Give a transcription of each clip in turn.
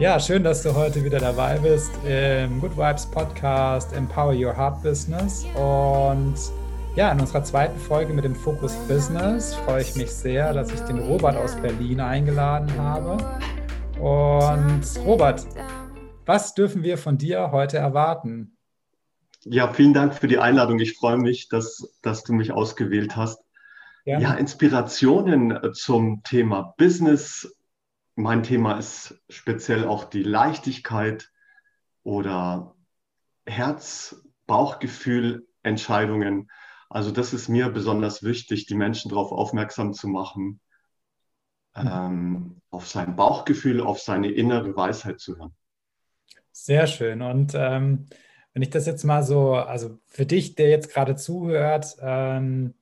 Ja, schön, dass du heute wieder dabei bist im Good Vibes Podcast Empower Your Heart Business. Und ja, in unserer zweiten Folge mit dem Fokus Business freue ich mich sehr, dass ich den Robert aus Berlin eingeladen habe. Und Robert, was dürfen wir von dir heute erwarten? Ja, vielen Dank für die Einladung. Ich freue mich, dass, dass du mich ausgewählt hast. Gerne. Ja, Inspirationen zum Thema Business. Mein Thema ist speziell auch die Leichtigkeit oder Herz, Bauchgefühl, Entscheidungen. Also das ist mir besonders wichtig, die Menschen darauf aufmerksam zu machen, ähm, auf sein Bauchgefühl, auf seine innere Weisheit zu hören. Sehr schön. Und ähm, wenn ich das jetzt mal so, also für dich, der jetzt gerade zuhört, ähm,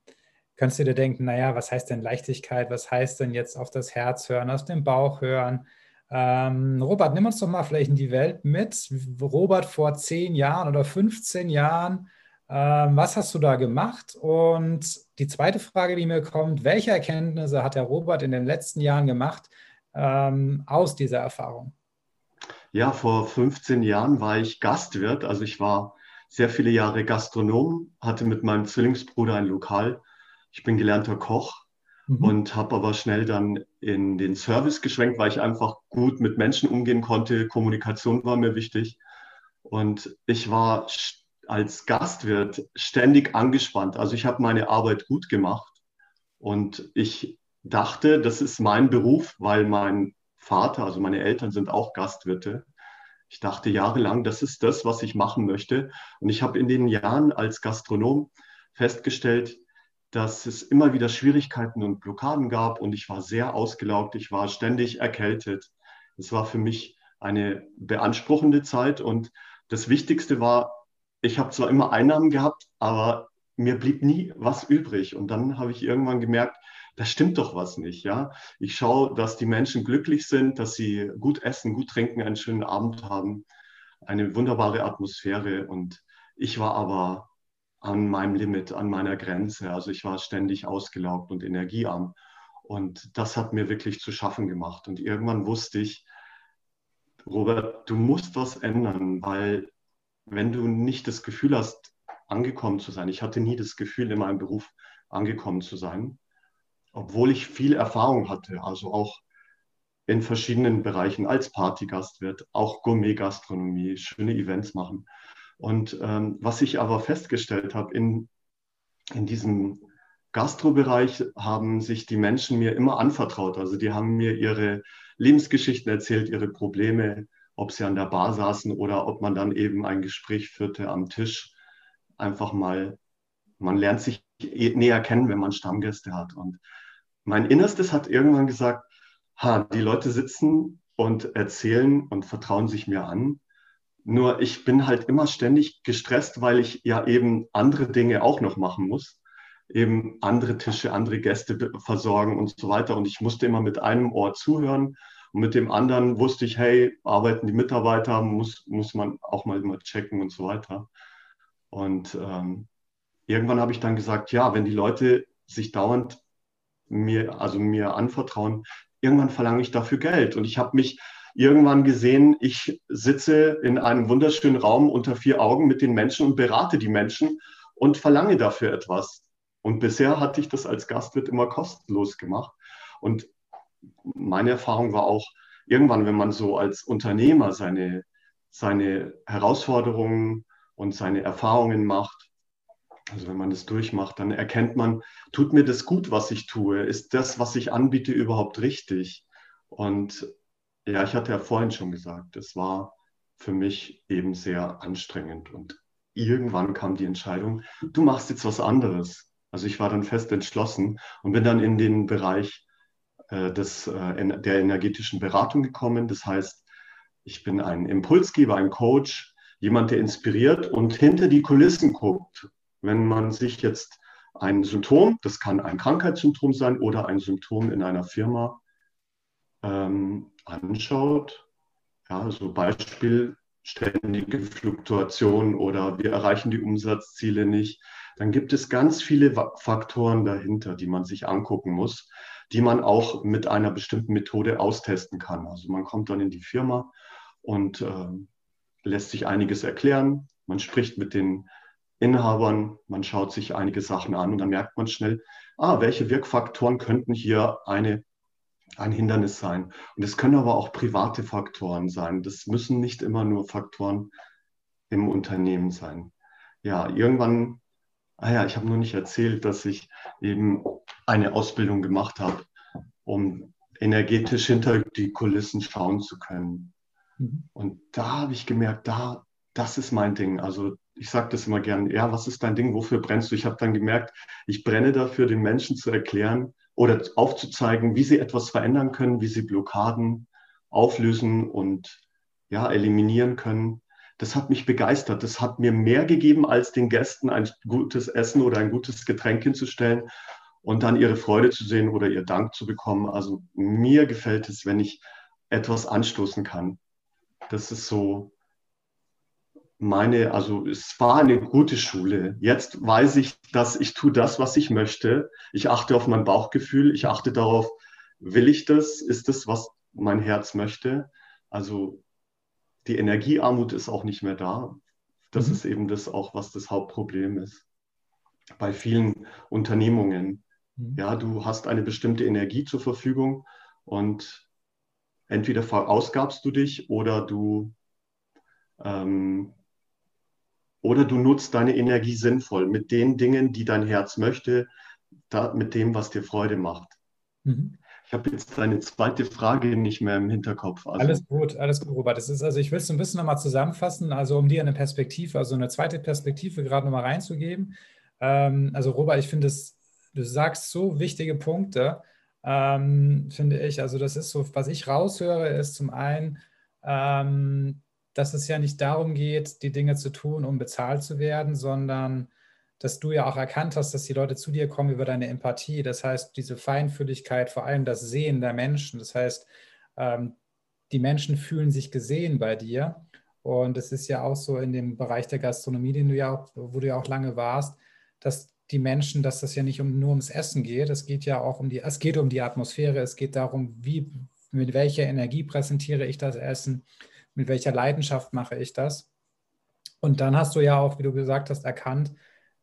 könntest du dir denken, naja, was heißt denn Leichtigkeit? Was heißt denn jetzt auf das Herz hören, auf den Bauch hören? Ähm, Robert, nimm uns doch mal vielleicht in die Welt mit. Robert vor zehn Jahren oder 15 Jahren, ähm, was hast du da gemacht? Und die zweite Frage, die mir kommt, welche Erkenntnisse hat der Robert in den letzten Jahren gemacht ähm, aus dieser Erfahrung? Ja, vor 15 Jahren war ich Gastwirt. Also ich war sehr viele Jahre Gastronom, hatte mit meinem Zwillingsbruder ein Lokal. Ich bin gelernter Koch mhm. und habe aber schnell dann in den Service geschwenkt, weil ich einfach gut mit Menschen umgehen konnte. Kommunikation war mir wichtig. Und ich war als Gastwirt ständig angespannt. Also ich habe meine Arbeit gut gemacht und ich dachte, das ist mein Beruf, weil mein Vater, also meine Eltern sind auch Gastwirte. Ich dachte jahrelang, das ist das, was ich machen möchte. Und ich habe in den Jahren als Gastronom festgestellt, dass es immer wieder Schwierigkeiten und Blockaden gab und ich war sehr ausgelaugt, ich war ständig erkältet. Es war für mich eine beanspruchende Zeit und das Wichtigste war, ich habe zwar immer Einnahmen gehabt, aber mir blieb nie was übrig. Und dann habe ich irgendwann gemerkt, da stimmt doch was nicht. Ja? Ich schaue, dass die Menschen glücklich sind, dass sie gut essen, gut trinken, einen schönen Abend haben, eine wunderbare Atmosphäre. Und ich war aber an meinem Limit, an meiner Grenze. Also ich war ständig ausgelaugt und energiearm. Und das hat mir wirklich zu schaffen gemacht. Und irgendwann wusste ich, Robert, du musst was ändern, weil wenn du nicht das Gefühl hast, angekommen zu sein, ich hatte nie das Gefühl, in meinem Beruf angekommen zu sein, obwohl ich viel Erfahrung hatte, also auch in verschiedenen Bereichen als Partygastwirt, auch Gourmet-Gastronomie, schöne Events machen. Und ähm, was ich aber festgestellt habe, in, in diesem Gastrobereich haben sich die Menschen mir immer anvertraut. Also die haben mir ihre Lebensgeschichten erzählt, ihre Probleme, ob sie an der Bar saßen oder ob man dann eben ein Gespräch führte am Tisch. Einfach mal, man lernt sich eh näher kennen, wenn man Stammgäste hat. Und mein Innerstes hat irgendwann gesagt, ha, die Leute sitzen und erzählen und vertrauen sich mir an. Nur ich bin halt immer ständig gestresst, weil ich ja eben andere Dinge auch noch machen muss. Eben andere Tische, andere Gäste versorgen und so weiter. Und ich musste immer mit einem Ohr zuhören und mit dem anderen wusste ich, hey, arbeiten die Mitarbeiter, muss, muss man auch mal immer checken und so weiter. Und ähm, irgendwann habe ich dann gesagt, ja, wenn die Leute sich dauernd mir, also mir anvertrauen, irgendwann verlange ich dafür Geld. Und ich habe mich irgendwann gesehen, ich sitze in einem wunderschönen Raum unter vier Augen mit den Menschen und berate die Menschen und verlange dafür etwas. Und bisher hatte ich das als Gastwirt immer kostenlos gemacht. Und meine Erfahrung war auch, irgendwann, wenn man so als Unternehmer seine, seine Herausforderungen und seine Erfahrungen macht, also wenn man das durchmacht, dann erkennt man, tut mir das gut, was ich tue? Ist das, was ich anbiete, überhaupt richtig? Und ja, ich hatte ja vorhin schon gesagt, es war für mich eben sehr anstrengend. Und irgendwann kam die Entscheidung, du machst jetzt was anderes. Also ich war dann fest entschlossen und bin dann in den Bereich äh, des, äh, der energetischen Beratung gekommen. Das heißt, ich bin ein Impulsgeber, ein Coach, jemand, der inspiriert und hinter die Kulissen guckt wenn man sich jetzt ein Symptom, das kann ein Krankheitssymptom sein oder ein Symptom in einer Firma ähm, anschaut, ja, also Beispiel ständige Fluktuation oder wir erreichen die Umsatzziele nicht, dann gibt es ganz viele Faktoren dahinter, die man sich angucken muss, die man auch mit einer bestimmten Methode austesten kann. Also man kommt dann in die Firma und äh, lässt sich einiges erklären. Man spricht mit den Inhabern, man schaut sich einige Sachen an und dann merkt man schnell, ah, welche Wirkfaktoren könnten hier eine, ein Hindernis sein. Und es können aber auch private Faktoren sein. Das müssen nicht immer nur Faktoren im Unternehmen sein. Ja, irgendwann, ah ja, ich habe nur nicht erzählt, dass ich eben eine Ausbildung gemacht habe, um energetisch hinter die Kulissen schauen zu können. Mhm. Und da habe ich gemerkt, da, das ist mein Ding. Also ich sage das immer gern, ja, was ist dein Ding, wofür brennst du? Ich habe dann gemerkt, ich brenne dafür, den Menschen zu erklären oder aufzuzeigen, wie sie etwas verändern können, wie sie Blockaden auflösen und ja, eliminieren können. Das hat mich begeistert. Das hat mir mehr gegeben, als den Gästen ein gutes Essen oder ein gutes Getränk hinzustellen und dann ihre Freude zu sehen oder ihr Dank zu bekommen. Also mir gefällt es, wenn ich etwas anstoßen kann. Das ist so meine, also es war eine gute Schule. Jetzt weiß ich, dass ich tue das, was ich möchte. Ich achte auf mein Bauchgefühl. Ich achte darauf, will ich das? Ist das, was mein Herz möchte? Also die Energiearmut ist auch nicht mehr da. Das mhm. ist eben das auch, was das Hauptproblem ist. Bei vielen Unternehmungen. Mhm. Ja, du hast eine bestimmte Energie zur Verfügung und entweder verausgabst du dich oder du ähm, oder du nutzt deine Energie sinnvoll mit den Dingen, die dein Herz möchte, da, mit dem, was dir Freude macht. Mhm. Ich habe jetzt deine zweite Frage nicht mehr im Hinterkopf. Also alles gut, alles gut, Robert. Das ist, also ich will es ein bisschen nochmal zusammenfassen, also um dir eine Perspektive, also eine zweite Perspektive gerade nochmal reinzugeben. Ähm, also Robert, ich finde es, du sagst so wichtige Punkte, ähm, finde ich. Also das ist so, was ich raushöre, ist zum einen, ähm, dass es ja nicht darum geht, die Dinge zu tun, um bezahlt zu werden, sondern dass du ja auch erkannt hast, dass die Leute zu dir kommen über deine Empathie. Das heißt, diese Feinfühligkeit, vor allem das Sehen der Menschen. Das heißt, ähm, die Menschen fühlen sich gesehen bei dir. Und es ist ja auch so in dem Bereich der Gastronomie, den du ja auch, wo du ja auch lange warst, dass die Menschen, dass das ja nicht um, nur ums Essen geht. Es geht ja auch um die, es geht um die Atmosphäre, es geht darum, wie, mit welcher Energie präsentiere ich das Essen, mit welcher Leidenschaft mache ich das. Und dann hast du ja auch, wie du gesagt hast, erkannt,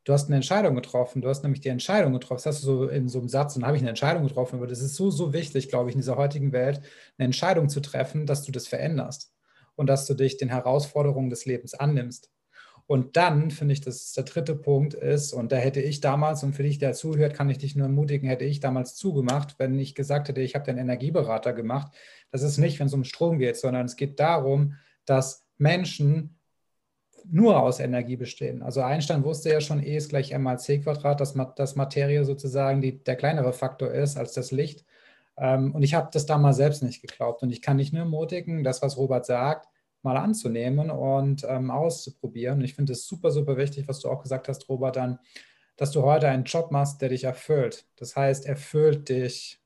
du hast eine Entscheidung getroffen. Du hast nämlich die Entscheidung getroffen. Das hast du so in so einem Satz, und habe ich eine Entscheidung getroffen. Aber das ist so, so wichtig, glaube ich, in dieser heutigen Welt, eine Entscheidung zu treffen, dass du das veränderst und dass du dich den Herausforderungen des Lebens annimmst. Und dann finde ich, dass der dritte Punkt ist, und da hätte ich damals, und für dich, der zuhört, kann ich dich nur ermutigen, hätte ich damals zugemacht, wenn ich gesagt hätte, ich habe den Energieberater gemacht. Das ist nicht, wenn es um Strom geht, sondern es geht darum, dass Menschen nur aus Energie bestehen. Also Einstein wusste ja schon, E ist gleich m mal c Quadrat, dass, dass Materie sozusagen die, der kleinere Faktor ist als das Licht. Ähm, und ich habe das damals selbst nicht geglaubt. Und ich kann nicht nur ermutigen, das, was Robert sagt, mal anzunehmen und ähm, auszuprobieren. ich finde es super, super wichtig, was du auch gesagt hast, Robert, dann, dass du heute einen Job machst, der dich erfüllt. Das heißt, erfüllt dich.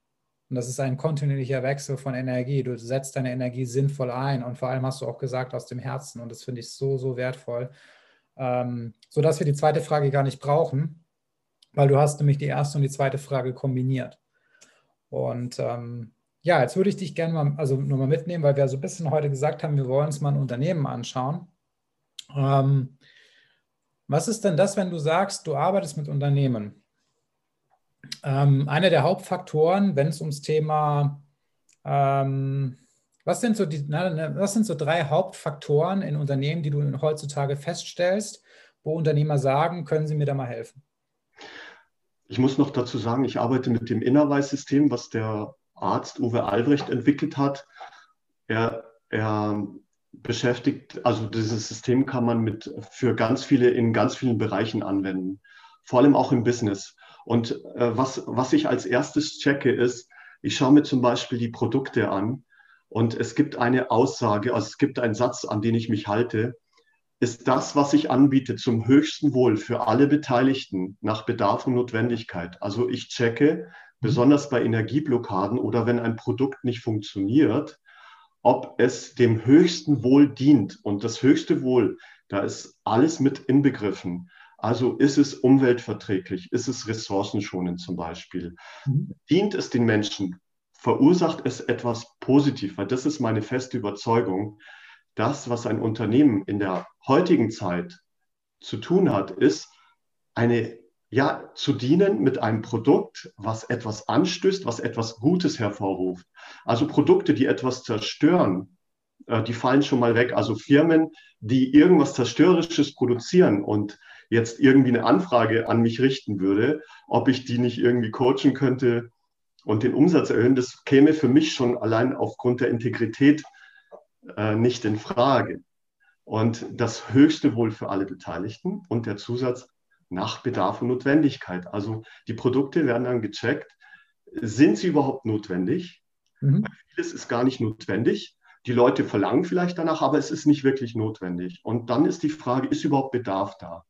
Und das ist ein kontinuierlicher Wechsel von Energie. Du setzt deine Energie sinnvoll ein und vor allem hast du auch gesagt aus dem Herzen. Und das finde ich so, so wertvoll. Ähm, sodass wir die zweite Frage gar nicht brauchen, weil du hast nämlich die erste und die zweite Frage kombiniert. Und ähm, ja, jetzt würde ich dich gerne mal, also nur mal mitnehmen, weil wir so ein bisschen heute gesagt haben, wir wollen uns mal ein Unternehmen anschauen. Ähm, was ist denn das, wenn du sagst, du arbeitest mit Unternehmen? Ähm, einer der Hauptfaktoren, wenn es ums Thema, ähm, was sind so die, na, was sind so drei Hauptfaktoren in Unternehmen, die du heutzutage feststellst, wo Unternehmer sagen, können Sie mir da mal helfen? Ich muss noch dazu sagen, ich arbeite mit dem Innerweis-System, was der Arzt Uwe Albrecht entwickelt hat. Er, er beschäftigt, also dieses System kann man mit für ganz viele in ganz vielen Bereichen anwenden, vor allem auch im Business. Und äh, was, was ich als erstes checke, ist, ich schaue mir zum Beispiel die Produkte an und es gibt eine Aussage, also es gibt einen Satz, an den ich mich halte. Ist das, was ich anbiete, zum höchsten Wohl für alle Beteiligten nach Bedarf und Notwendigkeit? Also ich checke, besonders bei Energieblockaden oder wenn ein Produkt nicht funktioniert, ob es dem höchsten Wohl dient. Und das höchste Wohl, da ist alles mit inbegriffen. Also ist es umweltverträglich, ist es ressourcenschonend zum Beispiel. Mhm. Dient es den Menschen, verursacht es etwas positiv, weil das ist meine feste Überzeugung. das, was ein Unternehmen in der heutigen Zeit zu tun hat, ist, eine, ja, zu dienen mit einem Produkt, was etwas anstößt, was etwas Gutes hervorruft. Also Produkte, die etwas zerstören, die fallen schon mal weg. Also Firmen, die irgendwas Zerstörerisches produzieren und jetzt irgendwie eine Anfrage an mich richten würde, ob ich die nicht irgendwie coachen könnte und den Umsatz erhöhen, das käme für mich schon allein aufgrund der Integrität äh, nicht in Frage. Und das höchste Wohl für alle Beteiligten und der Zusatz nach Bedarf und Notwendigkeit. Also die Produkte werden dann gecheckt, sind sie überhaupt notwendig? Mhm. Vieles ist gar nicht notwendig. Die Leute verlangen vielleicht danach, aber es ist nicht wirklich notwendig. Und dann ist die Frage, ist überhaupt Bedarf da?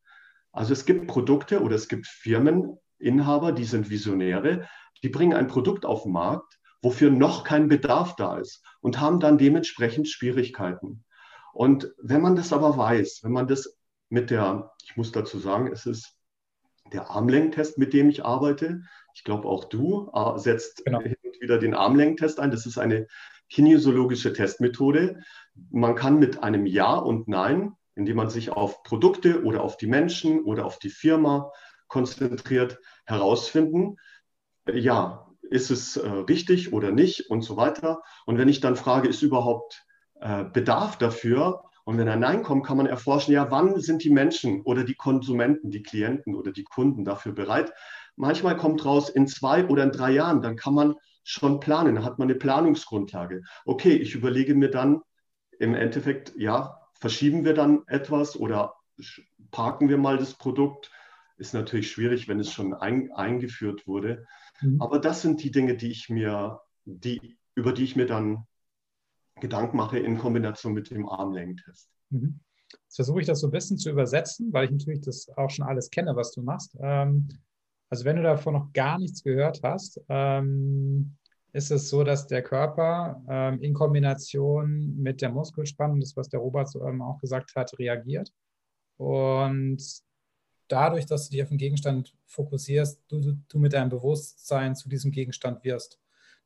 Also es gibt Produkte oder es gibt Firmeninhaber, die sind Visionäre, die bringen ein Produkt auf den Markt, wofür noch kein Bedarf da ist und haben dann dementsprechend Schwierigkeiten. Und wenn man das aber weiß, wenn man das mit der, ich muss dazu sagen, es ist der Armlängentest, mit dem ich arbeite. Ich glaube, auch du äh, setzt genau. hin und wieder den Armlängentest ein. Das ist eine kinesiologische Testmethode. Man kann mit einem Ja und Nein, indem man sich auf Produkte oder auf die Menschen oder auf die Firma konzentriert, herausfinden, ja, ist es äh, richtig oder nicht und so weiter. Und wenn ich dann frage, ist überhaupt äh, Bedarf dafür? Und wenn ein Nein kommt, kann man erforschen, ja, wann sind die Menschen oder die Konsumenten, die Klienten oder die Kunden dafür bereit? Manchmal kommt raus in zwei oder in drei Jahren, dann kann man schon planen, hat man eine Planungsgrundlage. Okay, ich überlege mir dann im Endeffekt, ja, verschieben wir dann etwas oder parken wir mal das Produkt? Ist natürlich schwierig, wenn es schon ein, eingeführt wurde. Mhm. Aber das sind die Dinge, die ich mir, die, über die ich mir dann Gedanken mache in Kombination mit dem Armlängentest. Mhm. Jetzt versuche ich das so ein bisschen zu übersetzen, weil ich natürlich das auch schon alles kenne, was du machst. Ähm, also wenn du davon noch gar nichts gehört hast, ähm, ist es so, dass der Körper ähm, in Kombination mit der Muskelspannung, das was der Robert auch gesagt hat, reagiert. Und dadurch, dass du dich auf den Gegenstand fokussierst, du, du mit deinem Bewusstsein zu diesem Gegenstand wirst.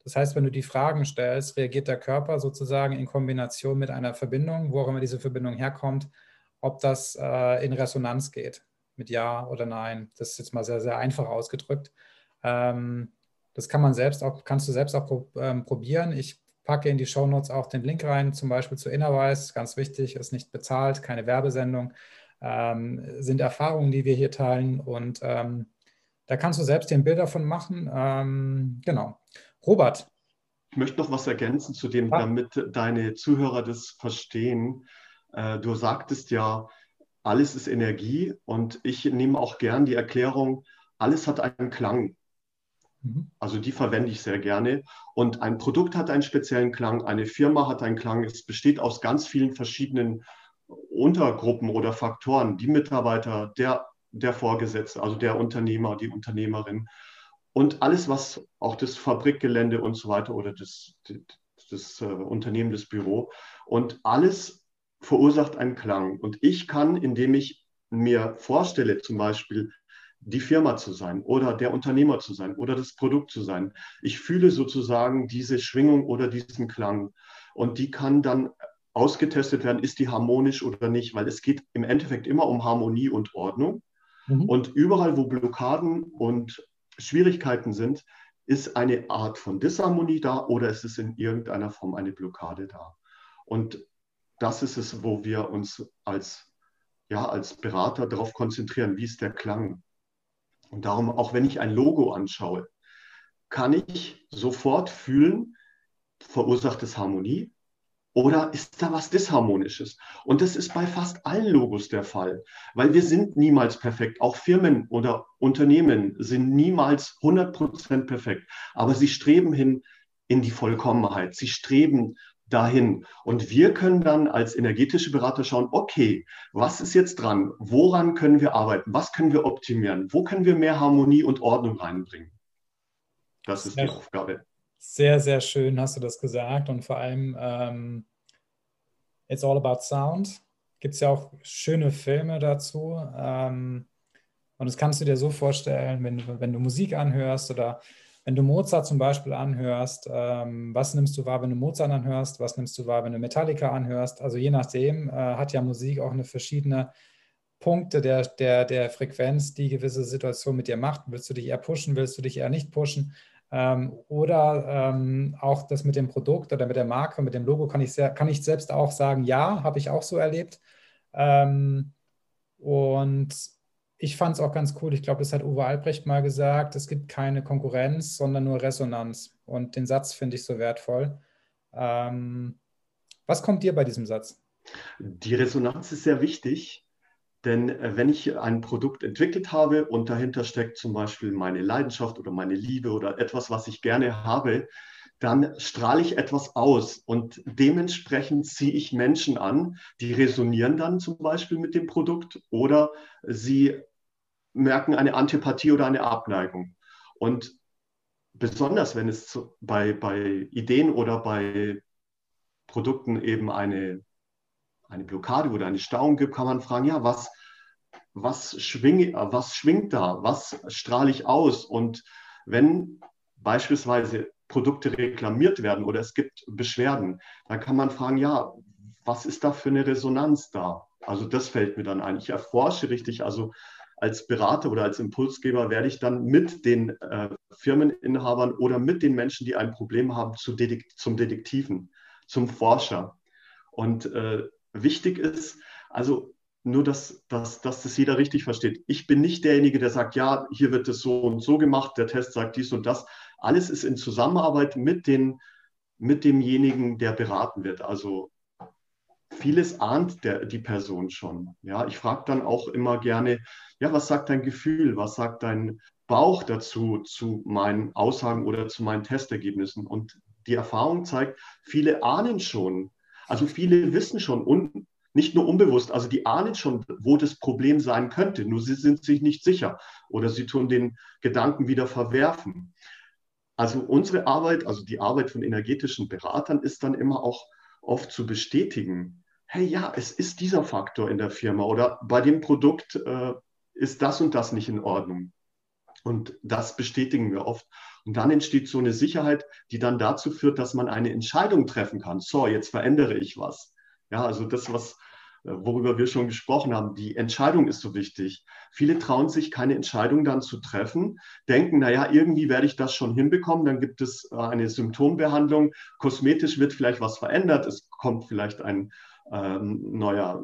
Das heißt, wenn du die Fragen stellst, reagiert der Körper sozusagen in Kombination mit einer Verbindung, wo auch immer diese Verbindung herkommt, ob das äh, in Resonanz geht mit Ja oder Nein. Das ist jetzt mal sehr, sehr einfach ausgedrückt. Ähm, das kann man selbst auch, kannst du selbst auch ähm, probieren. Ich packe in die Shownotes auch den Link rein, zum Beispiel zu Innerwise. Ganz wichtig, ist nicht bezahlt, keine Werbesendung ähm, sind Erfahrungen, die wir hier teilen. Und ähm, da kannst du selbst dir ein Bild davon machen. Ähm, genau. Robert. Ich möchte noch was ergänzen zu dem, ah. damit deine Zuhörer das verstehen. Äh, du sagtest ja, alles ist Energie und ich nehme auch gern die Erklärung, alles hat einen Klang. Mhm. Also die verwende ich sehr gerne. Und ein Produkt hat einen speziellen Klang, eine Firma hat einen Klang. Es besteht aus ganz vielen verschiedenen Untergruppen oder Faktoren, die Mitarbeiter, der, der Vorgesetzte, also der Unternehmer, die Unternehmerin und alles, was auch das Fabrikgelände und so weiter oder das, das, das äh, Unternehmen, das Büro und alles verursacht einen Klang. Und ich kann, indem ich mir vorstelle, zum Beispiel die Firma zu sein oder der Unternehmer zu sein oder das Produkt zu sein, ich fühle sozusagen diese Schwingung oder diesen Klang. Und die kann dann ausgetestet werden, ist die harmonisch oder nicht, weil es geht im Endeffekt immer um Harmonie und Ordnung. Mhm. Und überall, wo Blockaden und Schwierigkeiten sind, ist eine Art von Disharmonie da oder ist es in irgendeiner Form eine Blockade da. Und das ist es, wo wir uns als, ja, als Berater darauf konzentrieren, wie ist der Klang. Und darum, auch wenn ich ein Logo anschaue, kann ich sofort fühlen, verursacht es Harmonie, oder ist da was Disharmonisches? Und das ist bei fast allen Logos der Fall, weil wir sind niemals perfekt. Auch Firmen oder Unternehmen sind niemals 100% perfekt, aber sie streben hin in die Vollkommenheit. Sie streben dahin. Und wir können dann als energetische Berater schauen, okay, was ist jetzt dran? Woran können wir arbeiten? Was können wir optimieren? Wo können wir mehr Harmonie und Ordnung reinbringen? Das ist die Aufgabe. Sehr, sehr schön hast du das gesagt und vor allem ähm, It's All About Sound. Gibt es ja auch schöne Filme dazu. Ähm, und das kannst du dir so vorstellen, wenn, wenn du Musik anhörst oder wenn du Mozart zum Beispiel anhörst, ähm, was nimmst du wahr, wenn du Mozart anhörst, was nimmst du wahr, wenn du Metallica anhörst? Also je nachdem äh, hat ja Musik auch eine verschiedene Punkte der, der, der Frequenz, die gewisse Situation mit dir macht. Willst du dich eher pushen, willst du dich eher nicht pushen? Ähm, oder ähm, auch das mit dem Produkt oder mit der Marke, mit dem Logo kann ich, sehr, kann ich selbst auch sagen, ja, habe ich auch so erlebt. Ähm, und ich fand es auch ganz cool. Ich glaube, das hat Uwe Albrecht mal gesagt. Es gibt keine Konkurrenz, sondern nur Resonanz. Und den Satz finde ich so wertvoll. Ähm, was kommt dir bei diesem Satz? Die Resonanz ist sehr wichtig, denn äh, wenn ich ein Produkt entwickelt habe und dahinter steckt zum Beispiel meine Leidenschaft oder meine Liebe oder etwas, was ich gerne habe, dann strahle ich etwas aus und dementsprechend ziehe ich Menschen an, die resonieren dann zum Beispiel mit dem Produkt oder sie merken eine Antipathie oder eine Abneigung. Und besonders wenn es bei, bei Ideen oder bei Produkten eben eine, eine Blockade oder eine Stauung gibt, kann man fragen, ja, was, was, schwing, was schwingt da? Was strahle ich aus? Und wenn beispielsweise Produkte reklamiert werden oder es gibt Beschwerden, dann kann man fragen, ja, was ist da für eine Resonanz da? Also das fällt mir dann ein. Ich erforsche richtig, also als Berater oder als Impulsgeber werde ich dann mit den äh, Firmeninhabern oder mit den Menschen, die ein Problem haben, zu Detek zum Detektiven, zum Forscher. Und äh, wichtig ist, also nur, dass, dass, dass das jeder richtig versteht. Ich bin nicht derjenige, der sagt, ja, hier wird es so und so gemacht, der Test sagt dies und das. Alles ist in Zusammenarbeit mit, den, mit demjenigen, der beraten wird. Also vieles ahnt der, die Person schon. Ja, ich frage dann auch immer gerne, ja, was sagt dein Gefühl, was sagt dein Bauch dazu, zu meinen Aussagen oder zu meinen Testergebnissen? Und die Erfahrung zeigt, viele ahnen schon, also viele wissen schon und nicht nur unbewusst, also die ahnen schon, wo das Problem sein könnte, nur sie sind sich nicht sicher oder sie tun den Gedanken wieder verwerfen. Also unsere Arbeit, also die Arbeit von energetischen Beratern ist dann immer auch oft zu bestätigen, hey ja, es ist dieser Faktor in der Firma oder bei dem Produkt äh, ist das und das nicht in Ordnung. Und das bestätigen wir oft. Und dann entsteht so eine Sicherheit, die dann dazu führt, dass man eine Entscheidung treffen kann. So, jetzt verändere ich was. Ja, also das, was, worüber wir schon gesprochen haben, die Entscheidung ist so wichtig. Viele trauen sich, keine Entscheidung dann zu treffen, denken, naja, irgendwie werde ich das schon hinbekommen. Dann gibt es äh, eine Symptombehandlung. Kosmetisch wird vielleicht was verändert. Es kommt vielleicht ein ähm, neuer,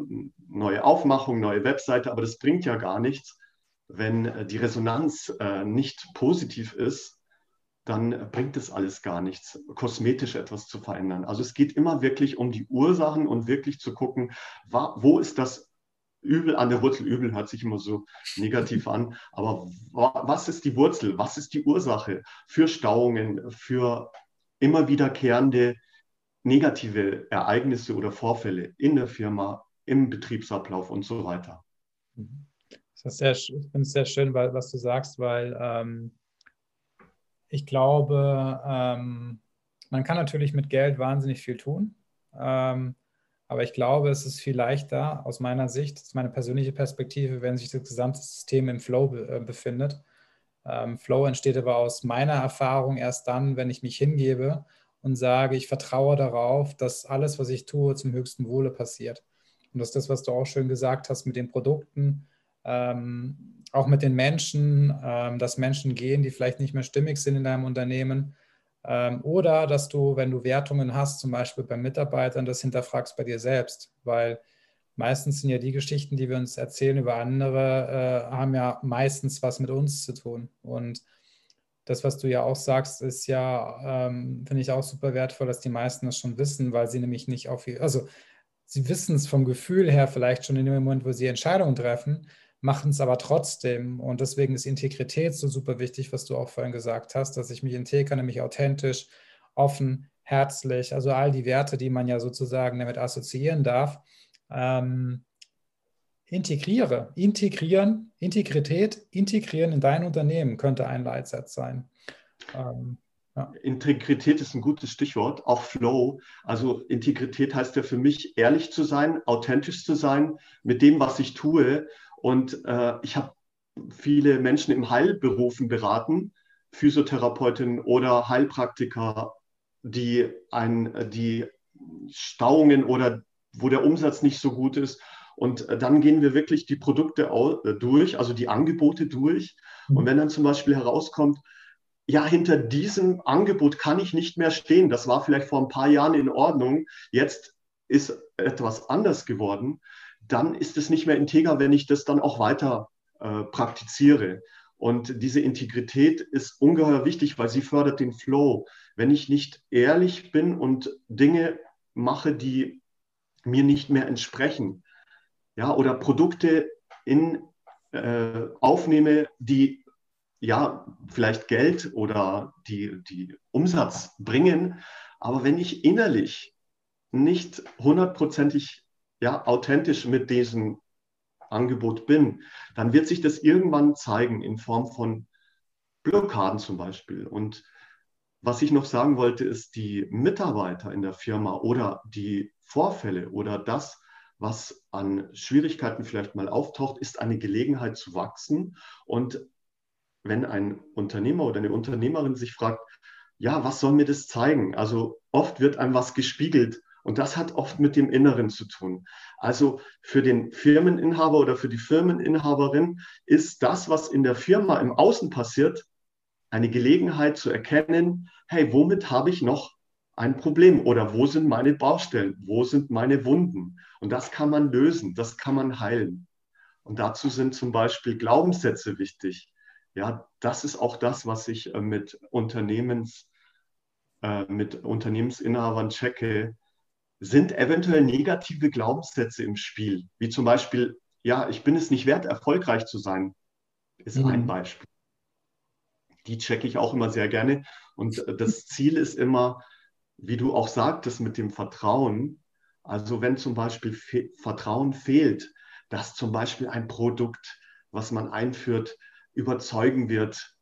neue Aufmachung, neue Webseite, aber das bringt ja gar nichts. Wenn äh, die Resonanz äh, nicht positiv ist, dann bringt es alles gar nichts, kosmetisch etwas zu verändern. Also es geht immer wirklich um die Ursachen und wirklich zu gucken, wo ist das Übel an der Wurzel. Übel hört sich immer so negativ an, aber was ist die Wurzel? Was ist die Ursache für Stauungen, für immer wiederkehrende negative Ereignisse oder Vorfälle in der Firma, im Betriebsablauf und so weiter. Das ist sehr, ich finde es sehr schön, was du sagst, weil ähm, ich glaube, ähm, man kann natürlich mit Geld wahnsinnig viel tun. Ähm, aber ich glaube, es ist viel leichter aus meiner Sicht, das ist meine persönliche Perspektive, wenn sich das gesamte System im Flow be äh, befindet. Ähm, Flow entsteht aber aus meiner Erfahrung erst dann, wenn ich mich hingebe und sage, ich vertraue darauf, dass alles, was ich tue, zum höchsten Wohle passiert. Und das ist das, was du auch schön gesagt hast mit den Produkten, ähm, auch mit den Menschen, ähm, dass Menschen gehen, die vielleicht nicht mehr stimmig sind in deinem Unternehmen. Ähm, oder dass du, wenn du Wertungen hast, zum Beispiel bei Mitarbeitern, das hinterfragst bei dir selbst, weil meistens sind ja die Geschichten, die wir uns erzählen über andere, äh, haben ja meistens was mit uns zu tun. Und das, was du ja auch sagst, ist ja, ähm, finde ich auch super wertvoll, dass die meisten das schon wissen, weil sie nämlich nicht auf, also sie wissen es vom Gefühl her vielleicht schon in dem Moment, wo sie Entscheidungen treffen, machen es aber trotzdem. Und deswegen ist Integrität so super wichtig, was du auch vorhin gesagt hast, dass ich mich integriere, nämlich authentisch, offen, herzlich, also all die Werte, die man ja sozusagen damit assoziieren darf. Ähm, integriere, integrieren, Integrität, integrieren in dein Unternehmen könnte ein Leitsatz sein. Ähm, ja. Integrität ist ein gutes Stichwort, auch Flow. Also Integrität heißt ja für mich, ehrlich zu sein, authentisch zu sein mit dem, was ich tue. Und äh, ich habe viele Menschen im Heilberufen beraten, Physiotherapeutin oder Heilpraktiker, die, ein, die Stauungen oder wo der Umsatz nicht so gut ist. Und dann gehen wir wirklich die Produkte durch, also die Angebote durch. Und wenn dann zum Beispiel herauskommt, ja, hinter diesem Angebot kann ich nicht mehr stehen. Das war vielleicht vor ein paar Jahren in Ordnung. Jetzt ist etwas anders geworden. Dann ist es nicht mehr integer, wenn ich das dann auch weiter äh, praktiziere. Und diese Integrität ist ungeheuer wichtig, weil sie fördert den Flow. Wenn ich nicht ehrlich bin und Dinge mache, die mir nicht mehr entsprechen, ja, oder Produkte in, äh, aufnehme, die ja, vielleicht Geld oder die, die Umsatz bringen. Aber wenn ich innerlich nicht hundertprozentig ja, authentisch mit diesem Angebot bin, dann wird sich das irgendwann zeigen in Form von Blockaden zum Beispiel. Und was ich noch sagen wollte, ist, die Mitarbeiter in der Firma oder die Vorfälle oder das, was an Schwierigkeiten vielleicht mal auftaucht, ist eine Gelegenheit zu wachsen und wenn ein Unternehmer oder eine Unternehmerin sich fragt, ja, was soll mir das zeigen? Also oft wird einem was gespiegelt und das hat oft mit dem Inneren zu tun. Also für den Firmeninhaber oder für die Firmeninhaberin ist das, was in der Firma im Außen passiert, eine Gelegenheit zu erkennen, hey, womit habe ich noch ein Problem oder wo sind meine Baustellen, wo sind meine Wunden? Und das kann man lösen, das kann man heilen. Und dazu sind zum Beispiel Glaubenssätze wichtig ja, das ist auch das, was ich äh, mit Unternehmens, äh, mit Unternehmensinhabern checke. Sind eventuell negative Glaubenssätze im Spiel, wie zum Beispiel, ja, ich bin es nicht wert, erfolgreich zu sein, ist mhm. ein Beispiel. Die checke ich auch immer sehr gerne. Und äh, das Ziel ist immer, wie du auch sagtest, mit dem Vertrauen. Also wenn zum Beispiel Fe Vertrauen fehlt, dass zum Beispiel ein Produkt, was man einführt, überzeugen wird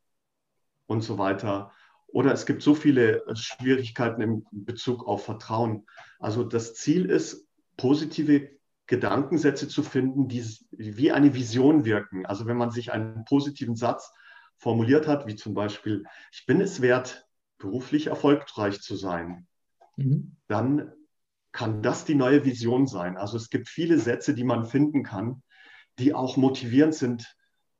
und so weiter. Oder es gibt so viele äh, Schwierigkeiten in Bezug auf Vertrauen. Also das Ziel ist, positive Gedankensätze zu finden, die wie eine Vision wirken. Also wenn man sich einen positiven Satz formuliert hat, wie zum Beispiel, ich bin es wert, beruflich erfolgreich zu sein, mhm. dann kann das die neue Vision sein. Also es gibt viele Sätze, die man finden kann, die auch motivierend sind,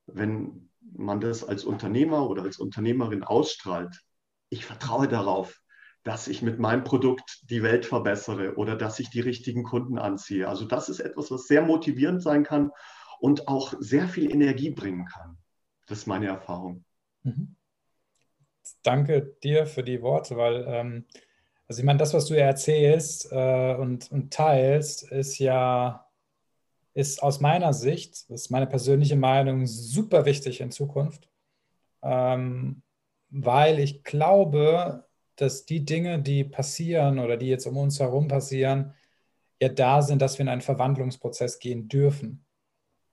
wenn man das als Unternehmer oder als Unternehmerin ausstrahlt, ich vertraue darauf, dass ich mit meinem Produkt die Welt verbessere oder dass ich die richtigen Kunden anziehe. Also das ist etwas, was sehr motivierend sein kann und auch sehr viel Energie bringen kann. Das ist meine Erfahrung. Mhm. Danke dir für die Worte, weil, ähm, also ich meine, das, was du erzählst äh, und, und teilst, ist ja ist aus meiner Sicht, das ist meine persönliche Meinung, super wichtig in Zukunft, ähm, weil ich glaube, dass die Dinge, die passieren oder die jetzt um uns herum passieren, ja da sind, dass wir in einen Verwandlungsprozess gehen dürfen.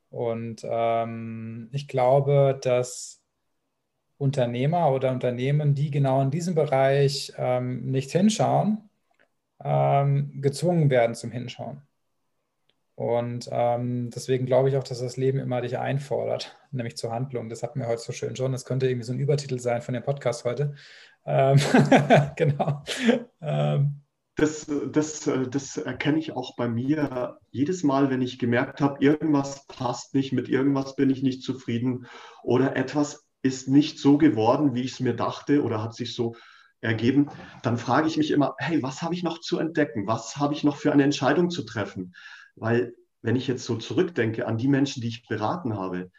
Und ähm, ich glaube, dass Unternehmer oder Unternehmen, die genau in diesem Bereich ähm, nicht hinschauen, ähm, gezwungen werden zum Hinschauen. Und ähm, deswegen glaube ich auch, dass das Leben immer dich einfordert, nämlich zur Handlung. Das hatten wir heute so schön schon. Das könnte irgendwie so ein Übertitel sein von dem Podcast heute. Ähm, genau. Ähm. Das, das, das erkenne ich auch bei mir. Jedes Mal, wenn ich gemerkt habe, irgendwas passt nicht, mit irgendwas bin ich nicht zufrieden oder etwas ist nicht so geworden, wie ich es mir dachte oder hat sich so ergeben, dann frage ich mich immer, hey, was habe ich noch zu entdecken? Was habe ich noch für eine Entscheidung zu treffen? Weil wenn ich jetzt so zurückdenke an die Menschen, die ich beraten habe,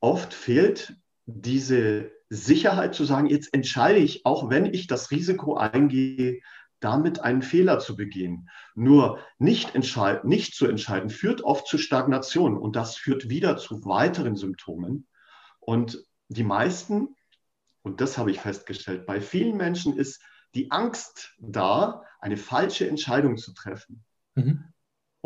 oft fehlt diese Sicherheit zu sagen, jetzt entscheide ich, auch wenn ich das Risiko eingehe, damit einen Fehler zu begehen. Nur nicht, nicht zu entscheiden führt oft zu Stagnation und das führt wieder zu weiteren Symptomen. Und die meisten, und das habe ich festgestellt, bei vielen Menschen ist die Angst da, eine falsche Entscheidung zu treffen. Mhm.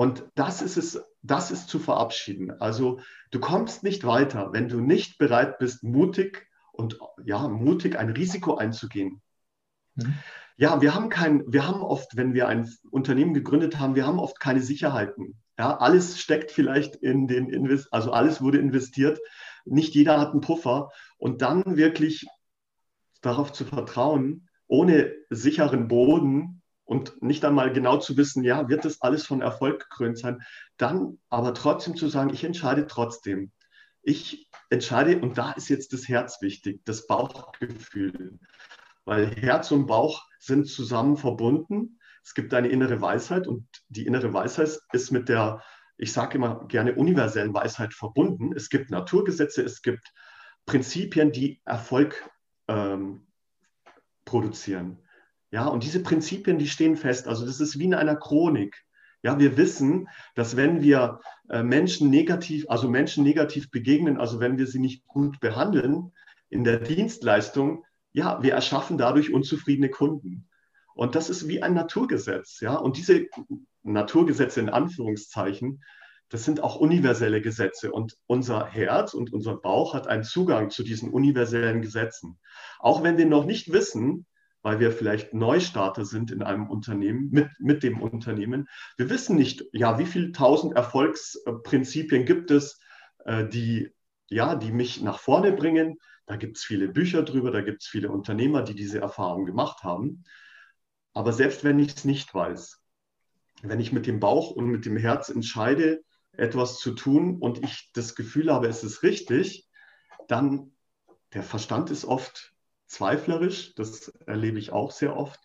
Und das ist es, das ist zu verabschieden. Also du kommst nicht weiter, wenn du nicht bereit bist, mutig und ja, mutig ein Risiko einzugehen. Mhm. Ja, wir haben kein, wir haben oft, wenn wir ein Unternehmen gegründet haben, wir haben oft keine Sicherheiten. Ja, alles steckt vielleicht in den Invest, also alles wurde investiert. Nicht jeder hat einen Puffer. Und dann wirklich darauf zu vertrauen, ohne sicheren Boden und nicht einmal genau zu wissen, ja, wird das alles von Erfolg gekrönt sein, dann aber trotzdem zu sagen, ich entscheide trotzdem. Ich entscheide, und da ist jetzt das Herz wichtig, das Bauchgefühl, weil Herz und Bauch sind zusammen verbunden. Es gibt eine innere Weisheit und die innere Weisheit ist mit der, ich sage immer gerne, universellen Weisheit verbunden. Es gibt Naturgesetze, es gibt Prinzipien, die Erfolg ähm, produzieren. Ja, und diese Prinzipien, die stehen fest. Also das ist wie in einer Chronik. Ja, wir wissen, dass wenn wir äh, Menschen negativ, also Menschen negativ begegnen, also wenn wir sie nicht gut behandeln in der Dienstleistung, ja, wir erschaffen dadurch unzufriedene Kunden. Und das ist wie ein Naturgesetz, ja. Und diese Naturgesetze in Anführungszeichen, das sind auch universelle Gesetze. Und unser Herz und unser Bauch hat einen Zugang zu diesen universellen Gesetzen. Auch wenn wir noch nicht wissen, weil wir vielleicht Neustarter sind in einem Unternehmen, mit, mit dem Unternehmen. Wir wissen nicht, ja, wie viele tausend Erfolgsprinzipien gibt es, äh, die, ja, die mich nach vorne bringen. Da gibt es viele Bücher drüber, da gibt es viele Unternehmer, die diese Erfahrung gemacht haben. Aber selbst wenn ich es nicht weiß, wenn ich mit dem Bauch und mit dem Herz entscheide, etwas zu tun und ich das Gefühl habe, es ist richtig, dann der Verstand ist oft zweiflerisch, das erlebe ich auch sehr oft.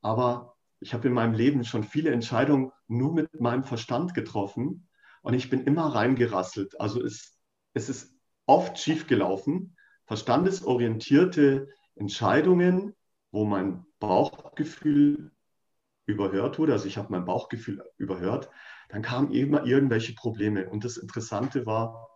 Aber ich habe in meinem Leben schon viele Entscheidungen nur mit meinem Verstand getroffen und ich bin immer reingerasselt. Also es, es ist oft schiefgelaufen. Verstandesorientierte Entscheidungen, wo mein Bauchgefühl überhört wurde, also ich habe mein Bauchgefühl überhört, dann kamen immer irgendwelche Probleme. Und das Interessante war,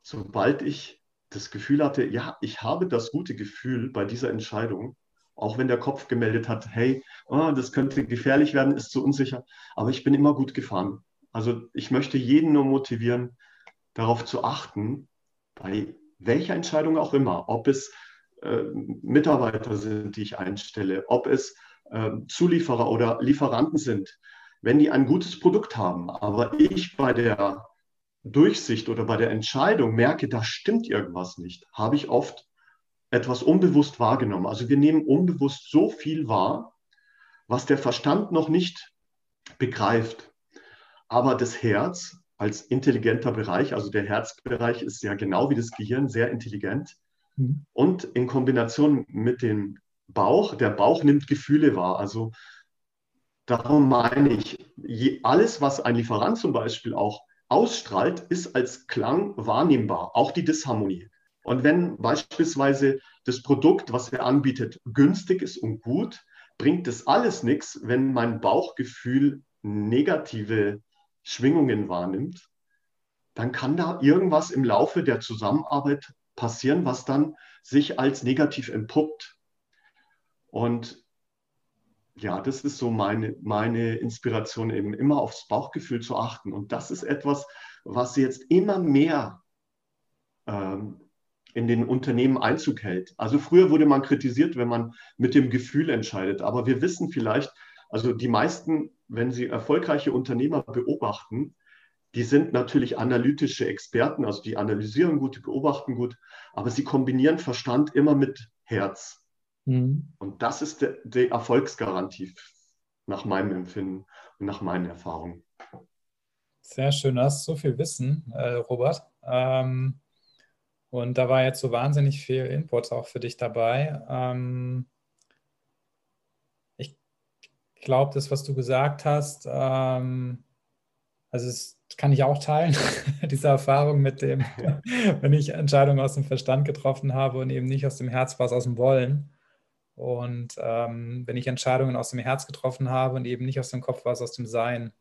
sobald ich das Gefühl hatte, ja, ich habe das gute Gefühl bei dieser Entscheidung, auch wenn der Kopf gemeldet hat, hey, oh, das könnte gefährlich werden, ist zu unsicher, aber ich bin immer gut gefahren. Also ich möchte jeden nur motivieren, darauf zu achten, bei welcher Entscheidung auch immer, ob es äh, Mitarbeiter sind, die ich einstelle, ob es äh, Zulieferer oder Lieferanten sind, wenn die ein gutes Produkt haben, aber ich bei der Durchsicht oder bei der Entscheidung merke, da stimmt irgendwas nicht, habe ich oft etwas unbewusst wahrgenommen. Also wir nehmen unbewusst so viel wahr, was der Verstand noch nicht begreift. Aber das Herz als intelligenter Bereich, also der Herzbereich ist ja genau wie das Gehirn sehr intelligent. Mhm. Und in Kombination mit dem Bauch, der Bauch nimmt Gefühle wahr. Also darum meine ich, alles, was ein Lieferant zum Beispiel auch ausstrahlt, ist als Klang wahrnehmbar, auch die Disharmonie. Und wenn beispielsweise das Produkt, was er anbietet, günstig ist und gut, bringt das alles nichts, wenn mein Bauchgefühl negative Schwingungen wahrnimmt, dann kann da irgendwas im Laufe der Zusammenarbeit passieren, was dann sich als negativ entpuppt. Und ja, das ist so meine, meine Inspiration, eben immer aufs Bauchgefühl zu achten. Und das ist etwas, was jetzt immer mehr ähm, in den Unternehmen Einzug hält. Also früher wurde man kritisiert, wenn man mit dem Gefühl entscheidet. Aber wir wissen vielleicht, also die meisten, wenn sie erfolgreiche Unternehmer beobachten, die sind natürlich analytische Experten, also die analysieren gut, die beobachten gut, aber sie kombinieren Verstand immer mit Herz. Mhm. Und das ist die, die Erfolgsgarantie nach meinem Empfinden und nach meinen Erfahrungen. Sehr schön, du hast so viel Wissen, äh, Robert. Ähm, und da war jetzt so wahnsinnig viel Input auch für dich dabei. Ähm, ich glaube, das, was du gesagt hast, ähm, also es kann ich auch teilen, diese Erfahrung mit dem, wenn ich Entscheidungen aus dem Verstand getroffen habe und eben nicht aus dem Herz, was aus dem Wollen. Und ähm, wenn ich Entscheidungen aus dem Herz getroffen habe und eben nicht aus dem Kopf, war es aus dem Sein.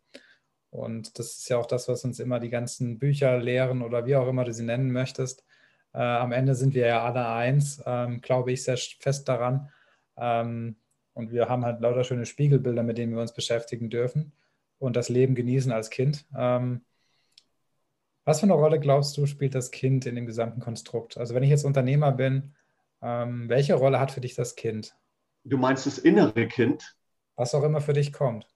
Und das ist ja auch das, was uns immer die ganzen Bücher lehren oder wie auch immer du sie nennen möchtest. Äh, am Ende sind wir ja alle eins, ähm, glaube ich sehr fest daran. Ähm, und wir haben halt lauter schöne Spiegelbilder, mit denen wir uns beschäftigen dürfen und das Leben genießen als Kind. Ähm, was für eine Rolle glaubst du, spielt das Kind in dem gesamten Konstrukt? Also wenn ich jetzt Unternehmer bin, ähm, welche Rolle hat für dich das Kind? Du meinst das innere Kind? Was auch immer für dich kommt.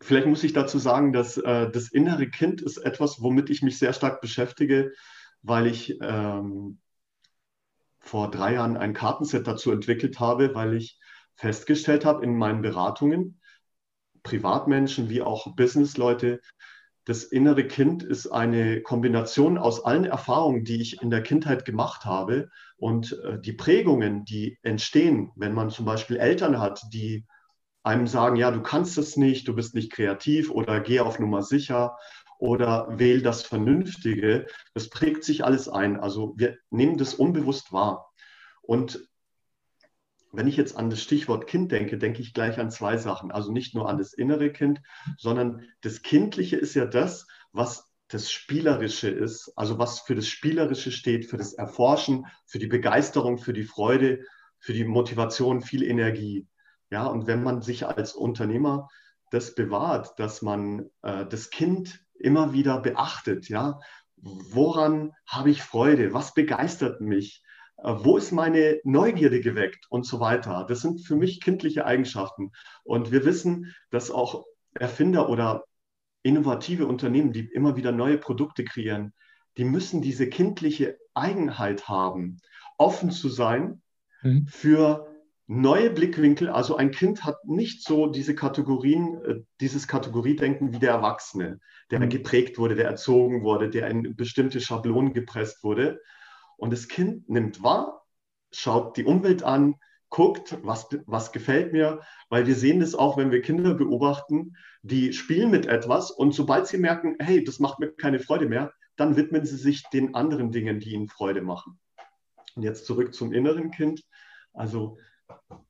Vielleicht muss ich dazu sagen, dass äh, das innere Kind ist etwas, womit ich mich sehr stark beschäftige, weil ich ähm, vor drei Jahren ein Kartenset dazu entwickelt habe, weil ich festgestellt habe in meinen Beratungen, Privatmenschen wie auch Businessleute, das innere Kind ist eine Kombination aus allen Erfahrungen, die ich in der Kindheit gemacht habe und äh, die Prägungen, die entstehen, wenn man zum Beispiel Eltern hat, die einem sagen, ja, du kannst es nicht, du bist nicht kreativ oder geh auf Nummer sicher oder wähl das Vernünftige. Das prägt sich alles ein. Also wir nehmen das unbewusst wahr. Und wenn ich jetzt an das Stichwort Kind denke, denke ich gleich an zwei Sachen. Also nicht nur an das innere Kind, sondern das Kindliche ist ja das, was das Spielerische ist, also was für das Spielerische steht, für das Erforschen, für die Begeisterung, für die Freude, für die Motivation, viel Energie. Ja, und wenn man sich als Unternehmer das bewahrt, dass man äh, das Kind immer wieder beachtet, ja, woran habe ich Freude, was begeistert mich, wo ist meine Neugierde geweckt und so weiter. Das sind für mich kindliche Eigenschaften. Und wir wissen, dass auch Erfinder oder innovative Unternehmen, die immer wieder neue Produkte kreieren, die müssen diese kindliche Eigenheit haben, offen zu sein mhm. für neue Blickwinkel. Also ein Kind hat nicht so diese Kategorien, äh, dieses Kategoriedenken wie der Erwachsene, der mhm. geprägt wurde, der erzogen wurde, der in bestimmte Schablonen gepresst wurde, und das Kind nimmt wahr, schaut die Umwelt an, guckt, was, was gefällt mir, weil wir sehen das auch, wenn wir Kinder beobachten, die spielen mit etwas und sobald sie merken, hey, das macht mir keine Freude mehr, dann widmen sie sich den anderen Dingen, die ihnen Freude machen. Und jetzt zurück zum inneren Kind. Also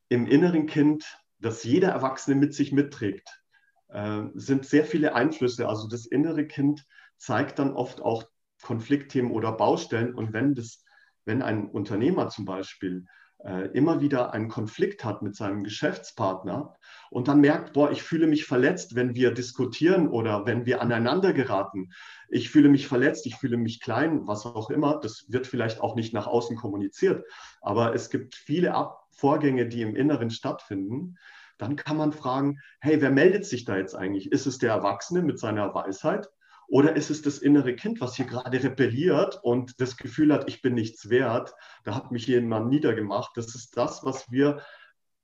im inneren Kind, das jeder Erwachsene mit sich mitträgt, äh, sind sehr viele Einflüsse. Also das innere Kind zeigt dann oft auch Konfliktthemen oder Baustellen. Und wenn, das, wenn ein Unternehmer zum Beispiel äh, immer wieder einen Konflikt hat mit seinem Geschäftspartner und dann merkt, boah, ich fühle mich verletzt, wenn wir diskutieren oder wenn wir aneinander geraten. Ich fühle mich verletzt, ich fühle mich klein, was auch immer. Das wird vielleicht auch nicht nach außen kommuniziert, aber es gibt viele Ab Vorgänge, die im Inneren stattfinden. Dann kann man fragen, hey, wer meldet sich da jetzt eigentlich? Ist es der Erwachsene mit seiner Weisheit oder ist es das innere Kind, was hier gerade rebelliert und das Gefühl hat, ich bin nichts wert, da hat mich jemand niedergemacht. Das ist das, was wir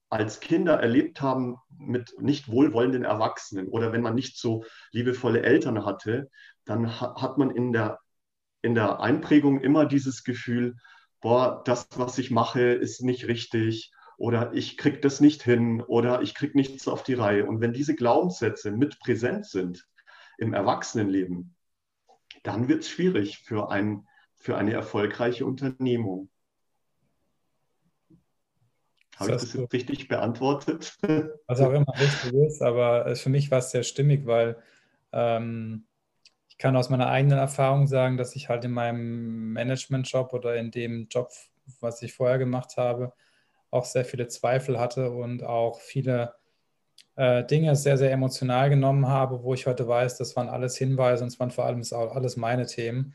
als Kinder erlebt haben mit nicht wohlwollenden Erwachsenen. Oder wenn man nicht so liebevolle Eltern hatte, dann hat man in der, in der Einprägung immer dieses Gefühl, boah, das, was ich mache, ist nicht richtig oder ich kriege das nicht hin oder ich kriege nichts auf die Reihe. Und wenn diese Glaubenssätze mit präsent sind, im Erwachsenenleben, dann wird es schwierig für, ein, für eine erfolgreiche Unternehmung. Habe ich das jetzt richtig beantwortet? Was auch immer richtig ist, aber für mich war es sehr stimmig, weil ähm, ich kann aus meiner eigenen Erfahrung sagen, dass ich halt in meinem Management-Job oder in dem Job, was ich vorher gemacht habe, auch sehr viele Zweifel hatte und auch viele äh, Dinge sehr, sehr emotional genommen habe, wo ich heute weiß, das waren alles Hinweise und es waren vor allem auch alles meine Themen.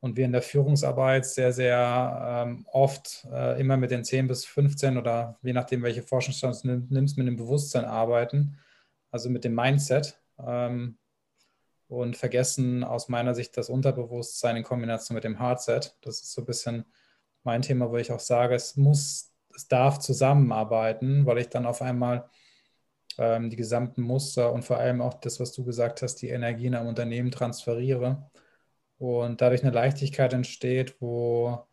Und wir in der Führungsarbeit sehr, sehr ähm, oft äh, immer mit den 10 bis 15 oder je nachdem, welche Forschungsstand du nimmst, mit dem Bewusstsein arbeiten, also mit dem Mindset. Ähm, und vergessen aus meiner Sicht das Unterbewusstsein in Kombination mit dem Hardset. Das ist so ein bisschen mein Thema, wo ich auch sage, es muss, es darf zusammenarbeiten, weil ich dann auf einmal ähm, die gesamten Muster und vor allem auch das, was du gesagt hast, die Energien am Unternehmen transferiere und dadurch eine Leichtigkeit entsteht, wo,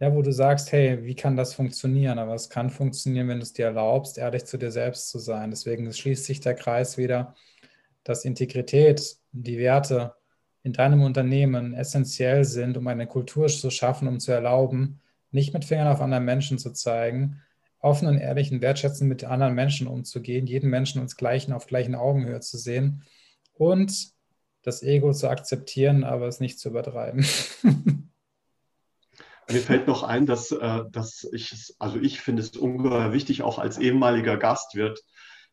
ja, wo du sagst, hey, wie kann das funktionieren? Aber es kann funktionieren, wenn du es dir erlaubst, ehrlich zu dir selbst zu sein. Deswegen schließt sich der Kreis wieder, dass Integrität, die Werte in deinem Unternehmen essentiell sind, um eine Kultur zu schaffen, um zu erlauben, nicht mit Fingern auf anderen Menschen zu zeigen, offen und ehrlich und wertschätzend mit anderen Menschen umzugehen, jeden Menschen uns gleichen auf gleichen Augenhöhe zu sehen und das Ego zu akzeptieren, aber es nicht zu übertreiben. Mir fällt noch ein, dass, äh, dass ich, also ich finde es ungeheuer wichtig, auch als ehemaliger Gastwirt,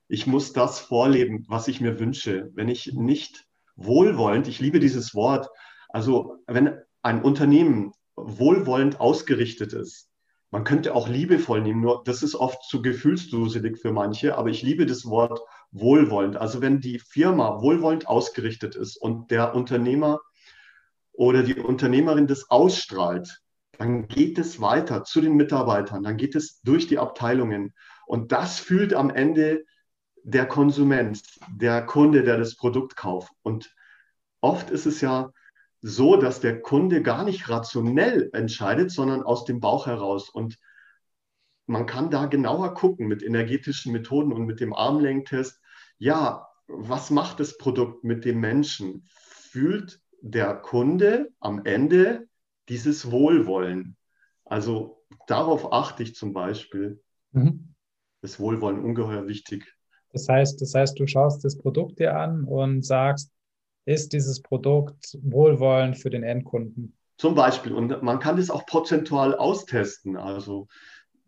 ich muss das vorleben, was ich mir wünsche. Wenn ich nicht wohlwollend, ich liebe dieses Wort, also wenn ein Unternehmen wohlwollend ausgerichtet ist, man könnte auch liebevoll nehmen, nur das ist oft zu gefühlsduselig für manche, aber ich liebe das Wort wohlwollend. Also wenn die Firma wohlwollend ausgerichtet ist und der Unternehmer oder die Unternehmerin das ausstrahlt, dann geht es weiter zu den Mitarbeitern, dann geht es durch die Abteilungen. Und das fühlt am Ende der Konsument, der Kunde, der das Produkt kauft. Und oft ist es ja so, dass der Kunde gar nicht rationell entscheidet, sondern aus dem Bauch heraus. Und man kann da genauer gucken mit energetischen Methoden und mit dem Armlenktest. Ja, was macht das Produkt mit dem Menschen? Fühlt der Kunde am Ende dieses Wohlwollen? Also darauf achte ich zum Beispiel. Mhm. Das Wohlwollen ungeheuer wichtig. Das heißt, das heißt, du schaust das Produkt dir an und sagst, ist dieses Produkt wohlwollend für den Endkunden? Zum Beispiel. Und man kann das auch prozentual austesten. Also,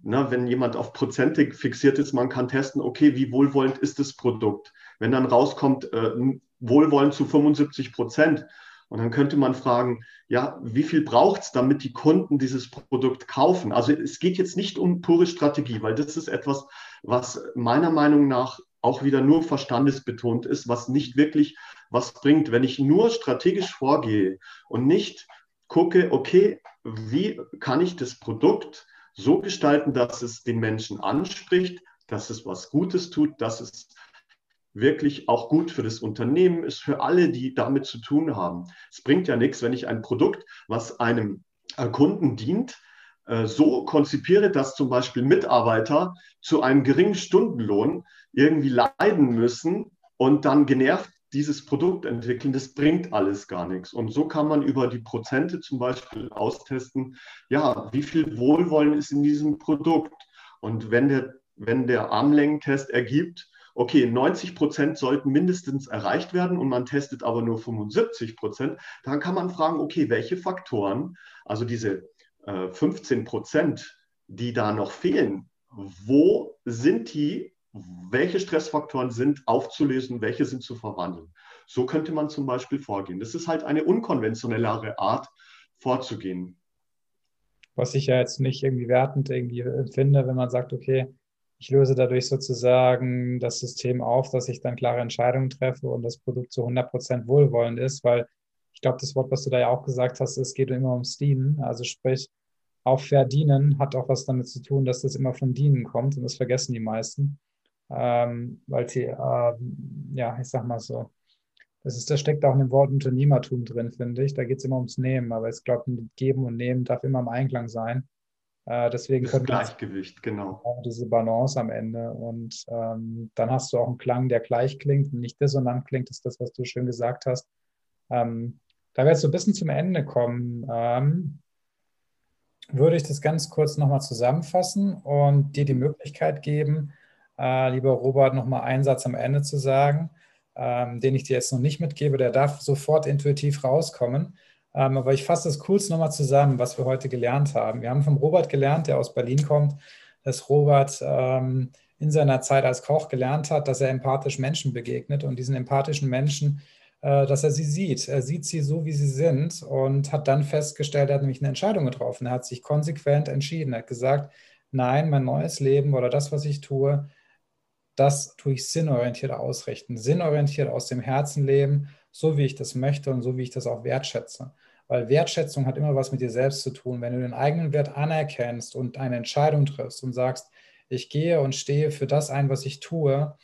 ne, wenn jemand auf Prozente fixiert ist, man kann testen, okay, wie wohlwollend ist das Produkt? Wenn dann rauskommt, äh, wohlwollend zu 75 Prozent, und dann könnte man fragen, ja, wie viel braucht es, damit die Kunden dieses Produkt kaufen? Also es geht jetzt nicht um pure Strategie, weil das ist etwas, was meiner Meinung nach auch wieder nur verstandesbetont ist, was nicht wirklich was bringt, wenn ich nur strategisch vorgehe und nicht gucke, okay, wie kann ich das Produkt so gestalten, dass es den Menschen anspricht, dass es was Gutes tut, dass es wirklich auch gut für das Unternehmen ist, für alle, die damit zu tun haben. Es bringt ja nichts, wenn ich ein Produkt, was einem äh, Kunden dient, äh, so konzipiere, dass zum Beispiel Mitarbeiter zu einem geringen Stundenlohn irgendwie leiden müssen und dann genervt dieses Produkt entwickeln, das bringt alles gar nichts. Und so kann man über die Prozente zum Beispiel austesten, ja, wie viel Wohlwollen ist in diesem Produkt. Und wenn der, wenn der Armlängentest ergibt, okay, 90 Prozent sollten mindestens erreicht werden und man testet aber nur 75 Prozent, dann kann man fragen, okay, welche Faktoren, also diese 15 äh, Prozent, die da noch fehlen, wo sind die, welche Stressfaktoren sind aufzulösen, welche sind zu verwandeln. So könnte man zum Beispiel vorgehen. Das ist halt eine unkonventionellere Art vorzugehen. Was ich ja jetzt nicht irgendwie wertend irgendwie empfinde, wenn man sagt, okay, ich löse dadurch sozusagen das System auf, dass ich dann klare Entscheidungen treffe und das Produkt zu 100 Prozent wohlwollend ist, weil ich glaube, das Wort, was du da ja auch gesagt hast, es geht immer ums Dienen. Also sprich, auch verdienen hat auch was damit zu tun, dass das immer von Dienen kommt und das vergessen die meisten, ähm, weil sie, äh, ja, ich sag mal so, das ist, da steckt auch in dem Wort Unternehmertum drin, finde ich. Da geht es immer ums Nehmen, aber ich glaube, Geben und Nehmen darf immer im Einklang sein. Äh, deswegen das Gleichgewicht, genau. Diese Balance am Ende. Und ähm, dann hast du auch einen Klang, der gleich klingt und nicht dissonant klingt. Das ist das, was du schön gesagt hast. Ähm, da wir jetzt so ein bisschen zum Ende kommen, ähm, würde ich das ganz kurz nochmal zusammenfassen und dir die Möglichkeit geben, äh, lieber Robert, nochmal einen Satz am Ende zu sagen, ähm, den ich dir jetzt noch nicht mitgebe. Der darf sofort intuitiv rauskommen. Ähm, aber ich fasse das kurz nochmal zusammen, was wir heute gelernt haben. Wir haben vom Robert gelernt, der aus Berlin kommt, dass Robert ähm, in seiner Zeit als Koch gelernt hat, dass er empathisch Menschen begegnet und diesen empathischen Menschen äh, dass er sie sieht. Er sieht sie so, wie sie sind und hat dann festgestellt, er hat nämlich eine Entscheidung getroffen. Er hat sich konsequent entschieden. Er hat gesagt, nein, mein neues Leben oder das, was ich tue, das tue ich sinnorientiert ausrichten, sinnorientiert aus dem Herzen leben, so wie ich das möchte und so wie ich das auch wertschätze. Weil Wertschätzung hat immer was mit dir selbst zu tun. Wenn du den eigenen Wert anerkennst und eine Entscheidung triffst und sagst, ich gehe und stehe für das ein, was ich tue,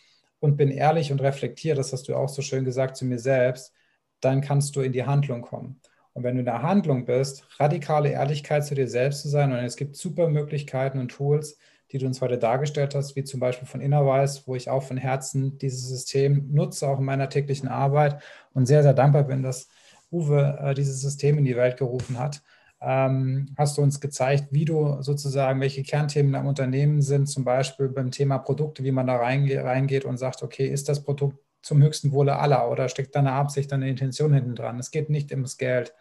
und bin ehrlich und reflektiere, das hast du auch so schön gesagt zu mir selbst, dann kannst du in die Handlung kommen. Und wenn du in der Handlung bist, radikale Ehrlichkeit zu dir selbst zu sein, und es gibt super Möglichkeiten und Tools, die du uns heute dargestellt hast, wie zum Beispiel von Innerweiß, wo ich auch von Herzen dieses System nutze, auch in meiner täglichen Arbeit und sehr, sehr dankbar bin, dass Uwe äh, dieses System in die Welt gerufen hat ähm, hast du uns gezeigt, wie du sozusagen, welche Kernthemen am Unternehmen sind, zum Beispiel beim Thema Produkte, wie man da reinge reingeht und sagt, okay, ist das Produkt zum höchsten Wohle aller oder steckt da eine Absicht, eine Intention hinten dran? Es geht nicht ums Geld.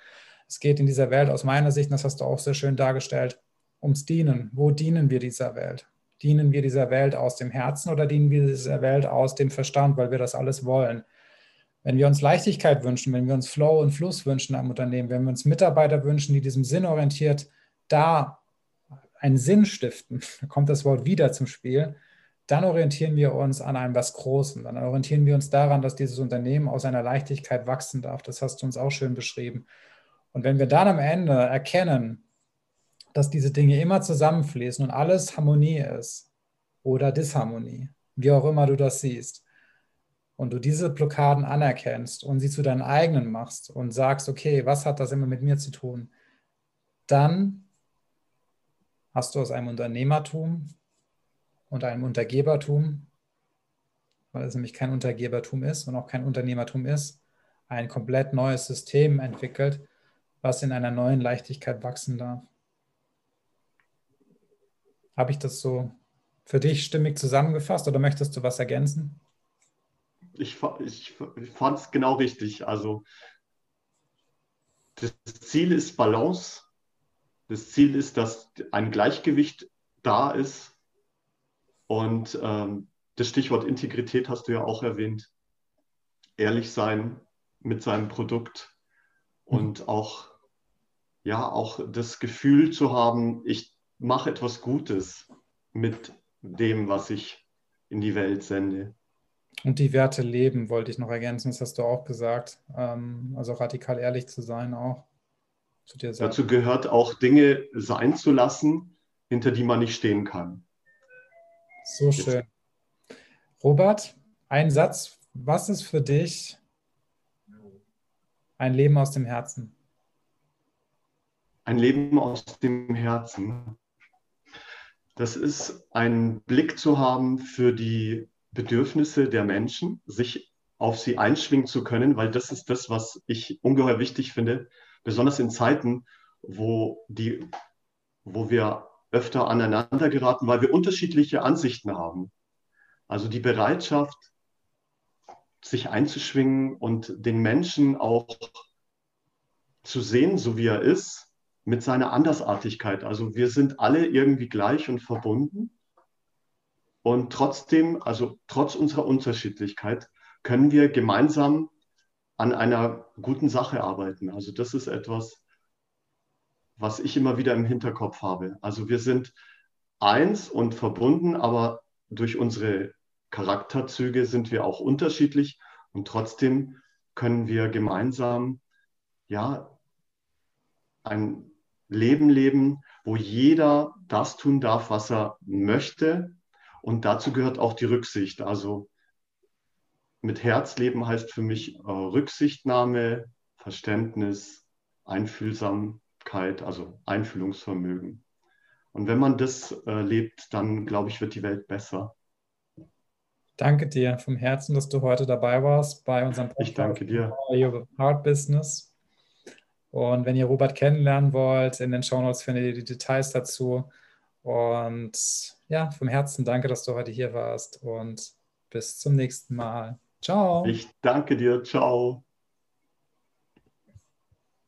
Es geht in dieser Welt aus meiner Sicht, das hast du auch sehr schön dargestellt, ums Dienen. Wo dienen wir dieser Welt? Dienen wir dieser Welt aus dem Herzen oder dienen wir dieser Welt aus dem Verstand, weil wir das alles wollen? Wenn wir uns Leichtigkeit wünschen, wenn wir uns Flow und Fluss wünschen am Unternehmen, wenn wir uns Mitarbeiter wünschen, die diesem Sinn orientiert da einen Sinn stiften, da kommt das Wort wieder zum Spiel, dann orientieren wir uns an einem was Großem. Dann orientieren wir uns daran, dass dieses Unternehmen aus einer Leichtigkeit wachsen darf. Das hast du uns auch schön beschrieben. Und wenn wir dann am Ende erkennen, dass diese Dinge immer zusammenfließen und alles Harmonie ist oder Disharmonie, wie auch immer du das siehst. Und du diese Blockaden anerkennst und sie zu deinen eigenen machst und sagst, okay, was hat das immer mit mir zu tun? Dann hast du aus einem Unternehmertum und einem Untergebertum, weil es nämlich kein Untergebertum ist und auch kein Unternehmertum ist, ein komplett neues System entwickelt, was in einer neuen Leichtigkeit wachsen darf. Habe ich das so für dich stimmig zusammengefasst oder möchtest du was ergänzen? Ich, ich, ich fand es genau richtig. Also das Ziel ist Balance. Das Ziel ist, dass ein Gleichgewicht da ist. Und ähm, das Stichwort Integrität hast du ja auch erwähnt. Ehrlich sein mit seinem Produkt und auch, ja, auch das Gefühl zu haben, ich mache etwas Gutes mit dem, was ich in die Welt sende. Und die Werte leben, wollte ich noch ergänzen, das hast du auch gesagt. Ähm, also radikal ehrlich zu sein auch. Zu dir Dazu gehört auch Dinge sein zu lassen, hinter die man nicht stehen kann. So schön. Robert, ein Satz. Was ist für dich ein Leben aus dem Herzen? Ein Leben aus dem Herzen. Das ist ein Blick zu haben für die Bedürfnisse der Menschen, sich auf sie einschwingen zu können, weil das ist das, was ich ungeheuer wichtig finde, besonders in Zeiten, wo, die, wo wir öfter aneinander geraten, weil wir unterschiedliche Ansichten haben. Also die Bereitschaft, sich einzuschwingen und den Menschen auch zu sehen, so wie er ist, mit seiner Andersartigkeit. Also wir sind alle irgendwie gleich und verbunden. Und trotzdem, also trotz unserer Unterschiedlichkeit, können wir gemeinsam an einer guten Sache arbeiten. Also das ist etwas, was ich immer wieder im Hinterkopf habe. Also wir sind eins und verbunden, aber durch unsere Charakterzüge sind wir auch unterschiedlich und trotzdem können wir gemeinsam ja ein Leben leben, wo jeder das tun darf, was er möchte. Und dazu gehört auch die Rücksicht. Also mit Herzleben heißt für mich äh, Rücksichtnahme, Verständnis, Einfühlsamkeit, also Einfühlungsvermögen. Und wenn man das äh, lebt, dann glaube ich, wird die Welt besser. Danke dir vom Herzen, dass du heute dabei warst bei unserem Podcast. Ich danke dir. Your Heart Business. Und wenn ihr Robert kennenlernen wollt, in den Shownotes findet ihr die Details dazu. Und ja, vom Herzen danke, dass du heute hier warst und bis zum nächsten Mal. Ciao. Ich danke dir. Ciao.